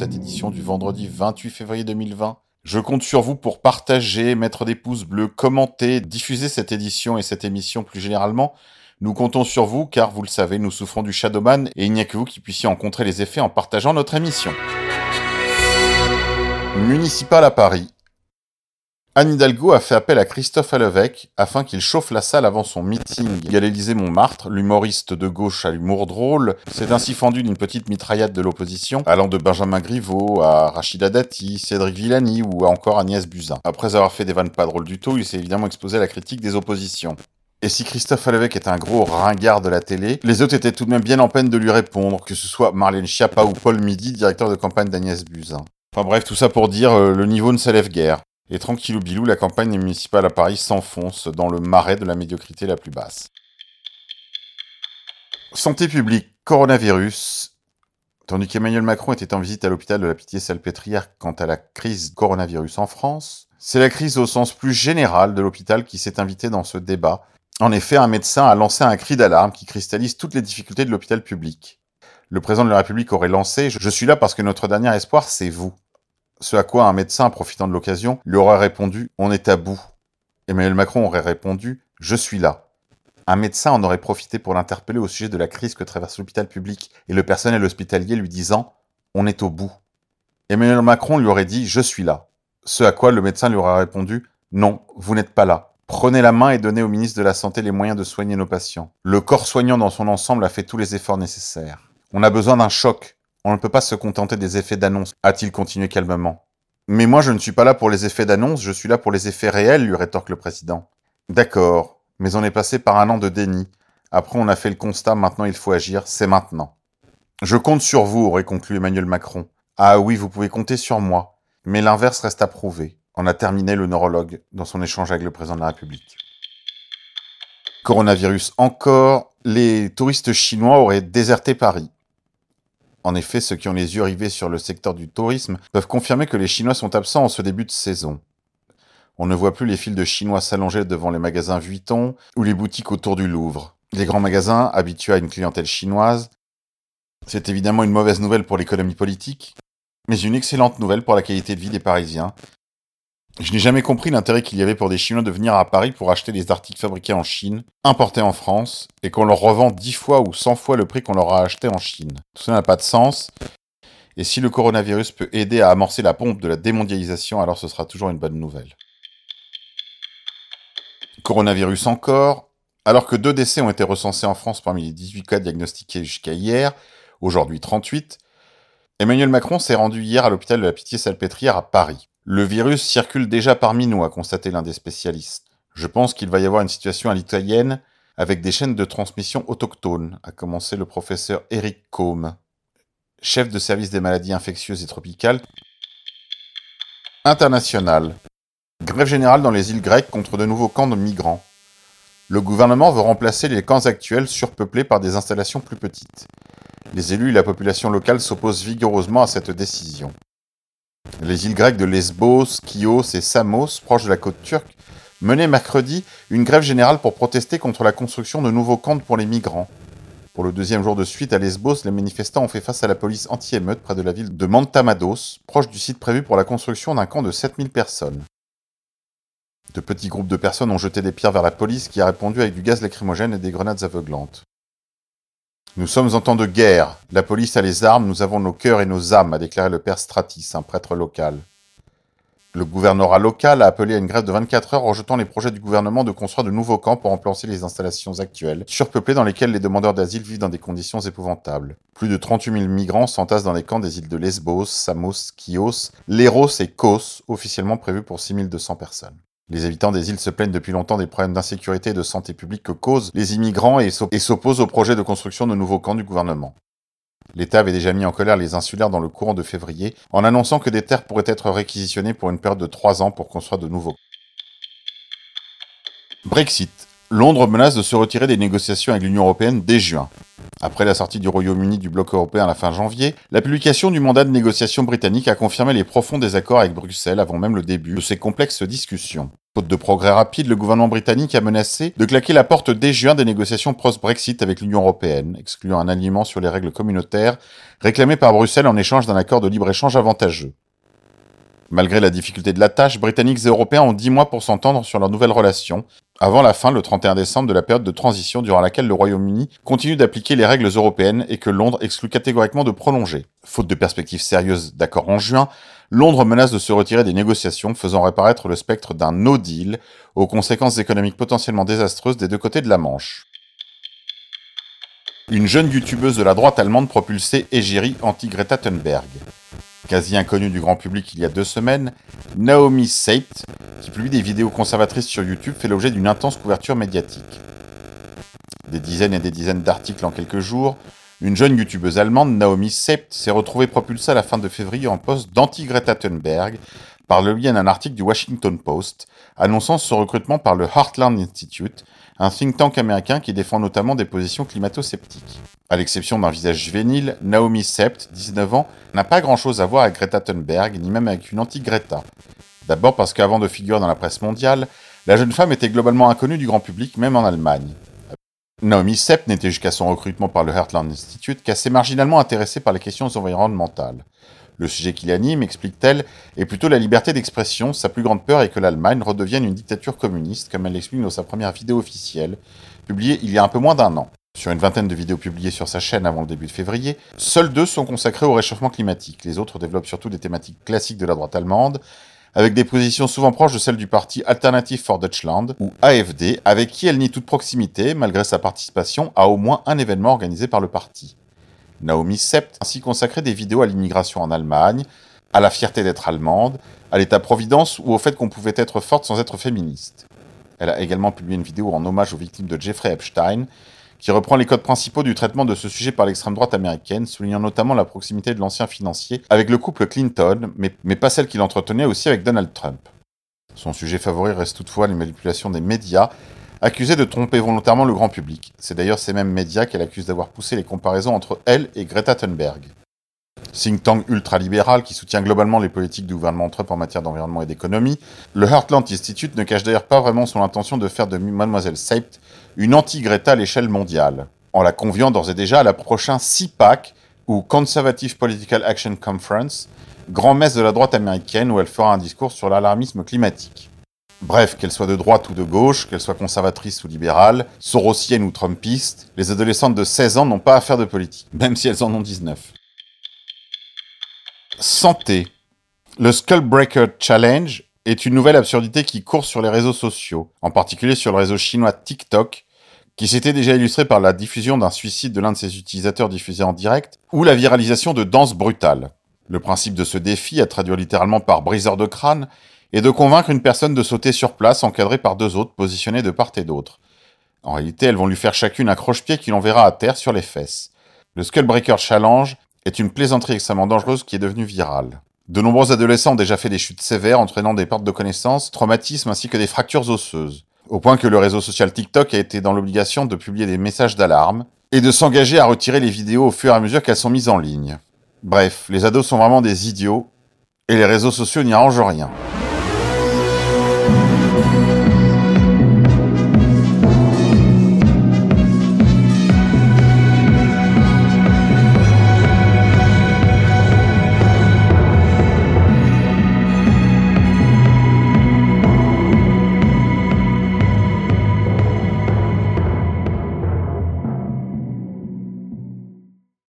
édition du vendredi 28 février 2020. Je compte sur vous pour partager, mettre des pouces bleus, commenter, diffuser cette édition et cette émission plus généralement. Nous comptons sur vous car, vous le savez, nous souffrons du Shadowman et il n'y a que vous qui puissiez en contrer les effets en partageant notre émission. Municipal à Paris. Anne Hidalgo a fait appel à Christophe Alevec afin qu'il chauffe la salle avant son meeting à l'Élysée-Montmartre. L'humoriste de gauche à l'humour drôle s'est ainsi fendu d'une petite mitraillade de l'opposition, allant de Benjamin Griveaux à Rachida Dati, Cédric Villani ou encore Agnès Buzyn. Après avoir fait des vannes pas drôles du tout, il s'est évidemment exposé à la critique des oppositions. Et si Christophe Alevec est un gros ringard de la télé, les autres étaient tout de même bien en peine de lui répondre, que ce soit Marlène Schiappa ou Paul Midi, directeur de campagne d'Agnès Buzyn. Enfin bref, tout ça pour dire, euh, le niveau ne s'élève guère. Et tranquillou bilou, la campagne municipale à Paris s'enfonce dans le marais de la médiocrité la plus basse. Santé publique, coronavirus. Tandis qu'Emmanuel Macron était en visite à l'hôpital de la Pitié-Salpêtrière quant à la crise coronavirus en France, c'est la crise au sens plus général de l'hôpital qui s'est invitée dans ce débat. En effet, un médecin a lancé un cri d'alarme qui cristallise toutes les difficultés de l'hôpital public. Le président de la République aurait lancé ⁇ Je suis là parce que notre dernier espoir, c'est vous ⁇ ce à quoi un médecin, profitant de l'occasion, lui aurait répondu On est à bout. Emmanuel Macron aurait répondu Je suis là. Un médecin en aurait profité pour l'interpeller au sujet de la crise que traverse l'hôpital public et le personnel hospitalier lui disant On est au bout. Emmanuel Macron lui aurait dit Je suis là. Ce à quoi le médecin lui aurait répondu Non, vous n'êtes pas là. Prenez la main et donnez au ministre de la Santé les moyens de soigner nos patients. Le corps soignant dans son ensemble a fait tous les efforts nécessaires. On a besoin d'un choc, on ne peut pas se contenter des effets d'annonce, a-t-il continué calmement. Mais moi je ne suis pas là pour les effets d'annonce, je suis là pour les effets réels, lui rétorque le président. D'accord, mais on est passé par un an de déni. Après on a fait le constat, maintenant il faut agir, c'est maintenant. Je compte sur vous, aurait conclu Emmanuel Macron. Ah oui, vous pouvez compter sur moi. Mais l'inverse reste à prouver, en a terminé le neurologue dans son échange avec le président de la République. Coronavirus encore, les touristes chinois auraient déserté Paris. En effet, ceux qui ont les yeux rivés sur le secteur du tourisme peuvent confirmer que les Chinois sont absents en ce début de saison. On ne voit plus les files de Chinois s'allonger devant les magasins Vuitton ou les boutiques autour du Louvre. Les grands magasins, habitués à une clientèle chinoise, c'est évidemment une mauvaise nouvelle pour l'économie politique, mais une excellente nouvelle pour la qualité de vie des Parisiens, je n'ai jamais compris l'intérêt qu'il y avait pour des Chinois de venir à Paris pour acheter des articles fabriqués en Chine, importés en France, et qu'on leur revend 10 fois ou 100 fois le prix qu'on leur a acheté en Chine. Tout ça n'a pas de sens. Et si le coronavirus peut aider à amorcer la pompe de la démondialisation, alors ce sera toujours une bonne nouvelle. Coronavirus encore. Alors que deux décès ont été recensés en France parmi les 18 cas diagnostiqués jusqu'à hier, aujourd'hui 38, Emmanuel Macron s'est rendu hier à l'hôpital de la Pitié-Salpêtrière à Paris. Le virus circule déjà parmi nous, a constaté l'un des spécialistes. Je pense qu'il va y avoir une situation à l'italienne avec des chaînes de transmission autochtones, a commencé le professeur Eric Combe, chef de service des maladies infectieuses et tropicales. International. Grève générale dans les îles grecques contre de nouveaux camps de migrants. Le gouvernement veut remplacer les camps actuels surpeuplés par des installations plus petites. Les élus et la population locale s'opposent vigoureusement à cette décision. Les îles grecques de Lesbos, Chios et Samos, proches de la côte turque, menaient mercredi une grève générale pour protester contre la construction de nouveaux camps pour les migrants. Pour le deuxième jour de suite à Lesbos, les manifestants ont fait face à la police anti-émeute près de la ville de Mantamados, proche du site prévu pour la construction d'un camp de 7000 personnes. De petits groupes de personnes ont jeté des pierres vers la police qui a répondu avec du gaz lacrymogène et des grenades aveuglantes. Nous sommes en temps de guerre. La police a les armes, nous avons nos cœurs et nos âmes, a déclaré le père Stratis, un prêtre local. Le gouvernorat local a appelé à une grève de 24 heures rejetant les projets du gouvernement de construire de nouveaux camps pour remplacer les installations actuelles, surpeuplées dans lesquelles les demandeurs d'asile vivent dans des conditions épouvantables. Plus de 38 000 migrants s'entassent dans les camps des îles de Lesbos, Samos, Chios, Léros et Kos, officiellement prévus pour 6 200 personnes. Les habitants des îles se plaignent depuis longtemps des problèmes d'insécurité et de santé publique que causent les immigrants et s'opposent au projet de construction de nouveaux camps du gouvernement. L'État avait déjà mis en colère les insulaires dans le courant de février en annonçant que des terres pourraient être réquisitionnées pour une période de trois ans pour construire de nouveaux. Brexit. Londres menace de se retirer des négociations avec l'Union européenne dès juin. Après la sortie du Royaume-Uni du bloc européen à la fin janvier, la publication du mandat de négociation britannique a confirmé les profonds désaccords avec Bruxelles avant même le début de ces complexes discussions. Faute de progrès rapide, le gouvernement britannique a menacé de claquer la porte dès juin des négociations post-Brexit avec l'Union européenne, excluant un alignement sur les règles communautaires réclamées par Bruxelles en échange d'un accord de libre-échange avantageux. Malgré la difficulté de la tâche, Britanniques et Européens ont dix mois pour s'entendre sur leur nouvelle relation, avant la fin, le 31 décembre, de la période de transition durant laquelle le Royaume-Uni continue d'appliquer les règles européennes et que Londres exclut catégoriquement de prolonger. Faute de perspectives sérieuses d'accord en juin, Londres menace de se retirer des négociations, faisant réapparaître le spectre d'un no deal aux conséquences économiques potentiellement désastreuses des deux côtés de la Manche. Une jeune youtubeuse de la droite allemande propulsée égérie anti-Greta Thunberg quasi inconnue du grand public il y a deux semaines, Naomi Seipt, qui publie des vidéos conservatrices sur YouTube, fait l'objet d'une intense couverture médiatique. Des dizaines et des dizaines d'articles en quelques jours, une jeune youtubeuse allemande, Naomi Seipt, s'est retrouvée propulsée à la fin de février en poste d'anti-Greta Thunberg par le lien d'un article du Washington Post annonçant son recrutement par le Heartland Institute, un think tank américain qui défend notamment des positions climato-sceptiques. À l'exception d'un visage juvénile, Naomi Sept, 19 ans, n'a pas grand-chose à voir avec Greta Thunberg, ni même avec une anti-Greta. D'abord parce qu'avant de figurer dans la presse mondiale, la jeune femme était globalement inconnue du grand public, même en Allemagne. Naomi Sept n'était jusqu'à son recrutement par le Heartland Institute qu'assez marginalement intéressée par les questions environnementales. Le sujet qui l'anime, explique-t-elle, est plutôt la liberté d'expression. Sa plus grande peur est que l'Allemagne redevienne une dictature communiste, comme elle l'explique dans sa première vidéo officielle, publiée il y a un peu moins d'un an. Sur une vingtaine de vidéos publiées sur sa chaîne avant le début de février, seules deux sont consacrées au réchauffement climatique. Les autres développent surtout des thématiques classiques de la droite allemande, avec des positions souvent proches de celles du parti Alternative for Deutschland, ou AFD, avec qui elle nie toute proximité, malgré sa participation à au moins un événement organisé par le parti. Naomi Sept ainsi consacré des vidéos à l'immigration en Allemagne, à la fierté d'être allemande, à l'état-providence ou au fait qu'on pouvait être forte sans être féministe. Elle a également publié une vidéo en hommage aux victimes de Jeffrey Epstein, qui reprend les codes principaux du traitement de ce sujet par l'extrême droite américaine, soulignant notamment la proximité de l'ancien financier avec le couple Clinton, mais, mais pas celle qu'il entretenait aussi avec Donald Trump. Son sujet favori reste toutefois les manipulations des médias accusée de tromper volontairement le grand public. C'est d'ailleurs ces mêmes médias qu'elle accuse d'avoir poussé les comparaisons entre elle et Greta Thunberg. Think tank ultralibéral qui soutient globalement les politiques du gouvernement Trump en matière d'environnement et d'économie, le Heartland Institute ne cache d'ailleurs pas vraiment son intention de faire de Mademoiselle Seipt une anti-Greta à l'échelle mondiale, en la conviant d'ores et déjà à la prochaine CPAC, ou Conservative Political Action Conference, grand messe de la droite américaine où elle fera un discours sur l'alarmisme climatique. Bref, qu'elle soit de droite ou de gauche, qu'elle soit conservatrice ou libérale, sorosienne ou trumpiste, les adolescentes de 16 ans n'ont pas à faire de politique, même si elles en ont 19. Santé. Le Skullbreaker Challenge est une nouvelle absurdité qui court sur les réseaux sociaux, en particulier sur le réseau chinois TikTok, qui s'était déjà illustré par la diffusion d'un suicide de l'un de ses utilisateurs diffusé en direct, ou la viralisation de danses brutales. Le principe de ce défi, à traduire littéralement par briseur de crâne, et de convaincre une personne de sauter sur place encadrée par deux autres positionnés de part et d'autre. En réalité, elles vont lui faire chacune un croche-pied qui l'enverra à terre sur les fesses. Le Skullbreaker Challenge est une plaisanterie extrêmement dangereuse qui est devenue virale. De nombreux adolescents ont déjà fait des chutes sévères entraînant des pertes de connaissances, traumatismes ainsi que des fractures osseuses. Au point que le réseau social TikTok a été dans l'obligation de publier des messages d'alarme et de s'engager à retirer les vidéos au fur et à mesure qu'elles sont mises en ligne. Bref, les ados sont vraiment des idiots et les réseaux sociaux n'y arrangent rien.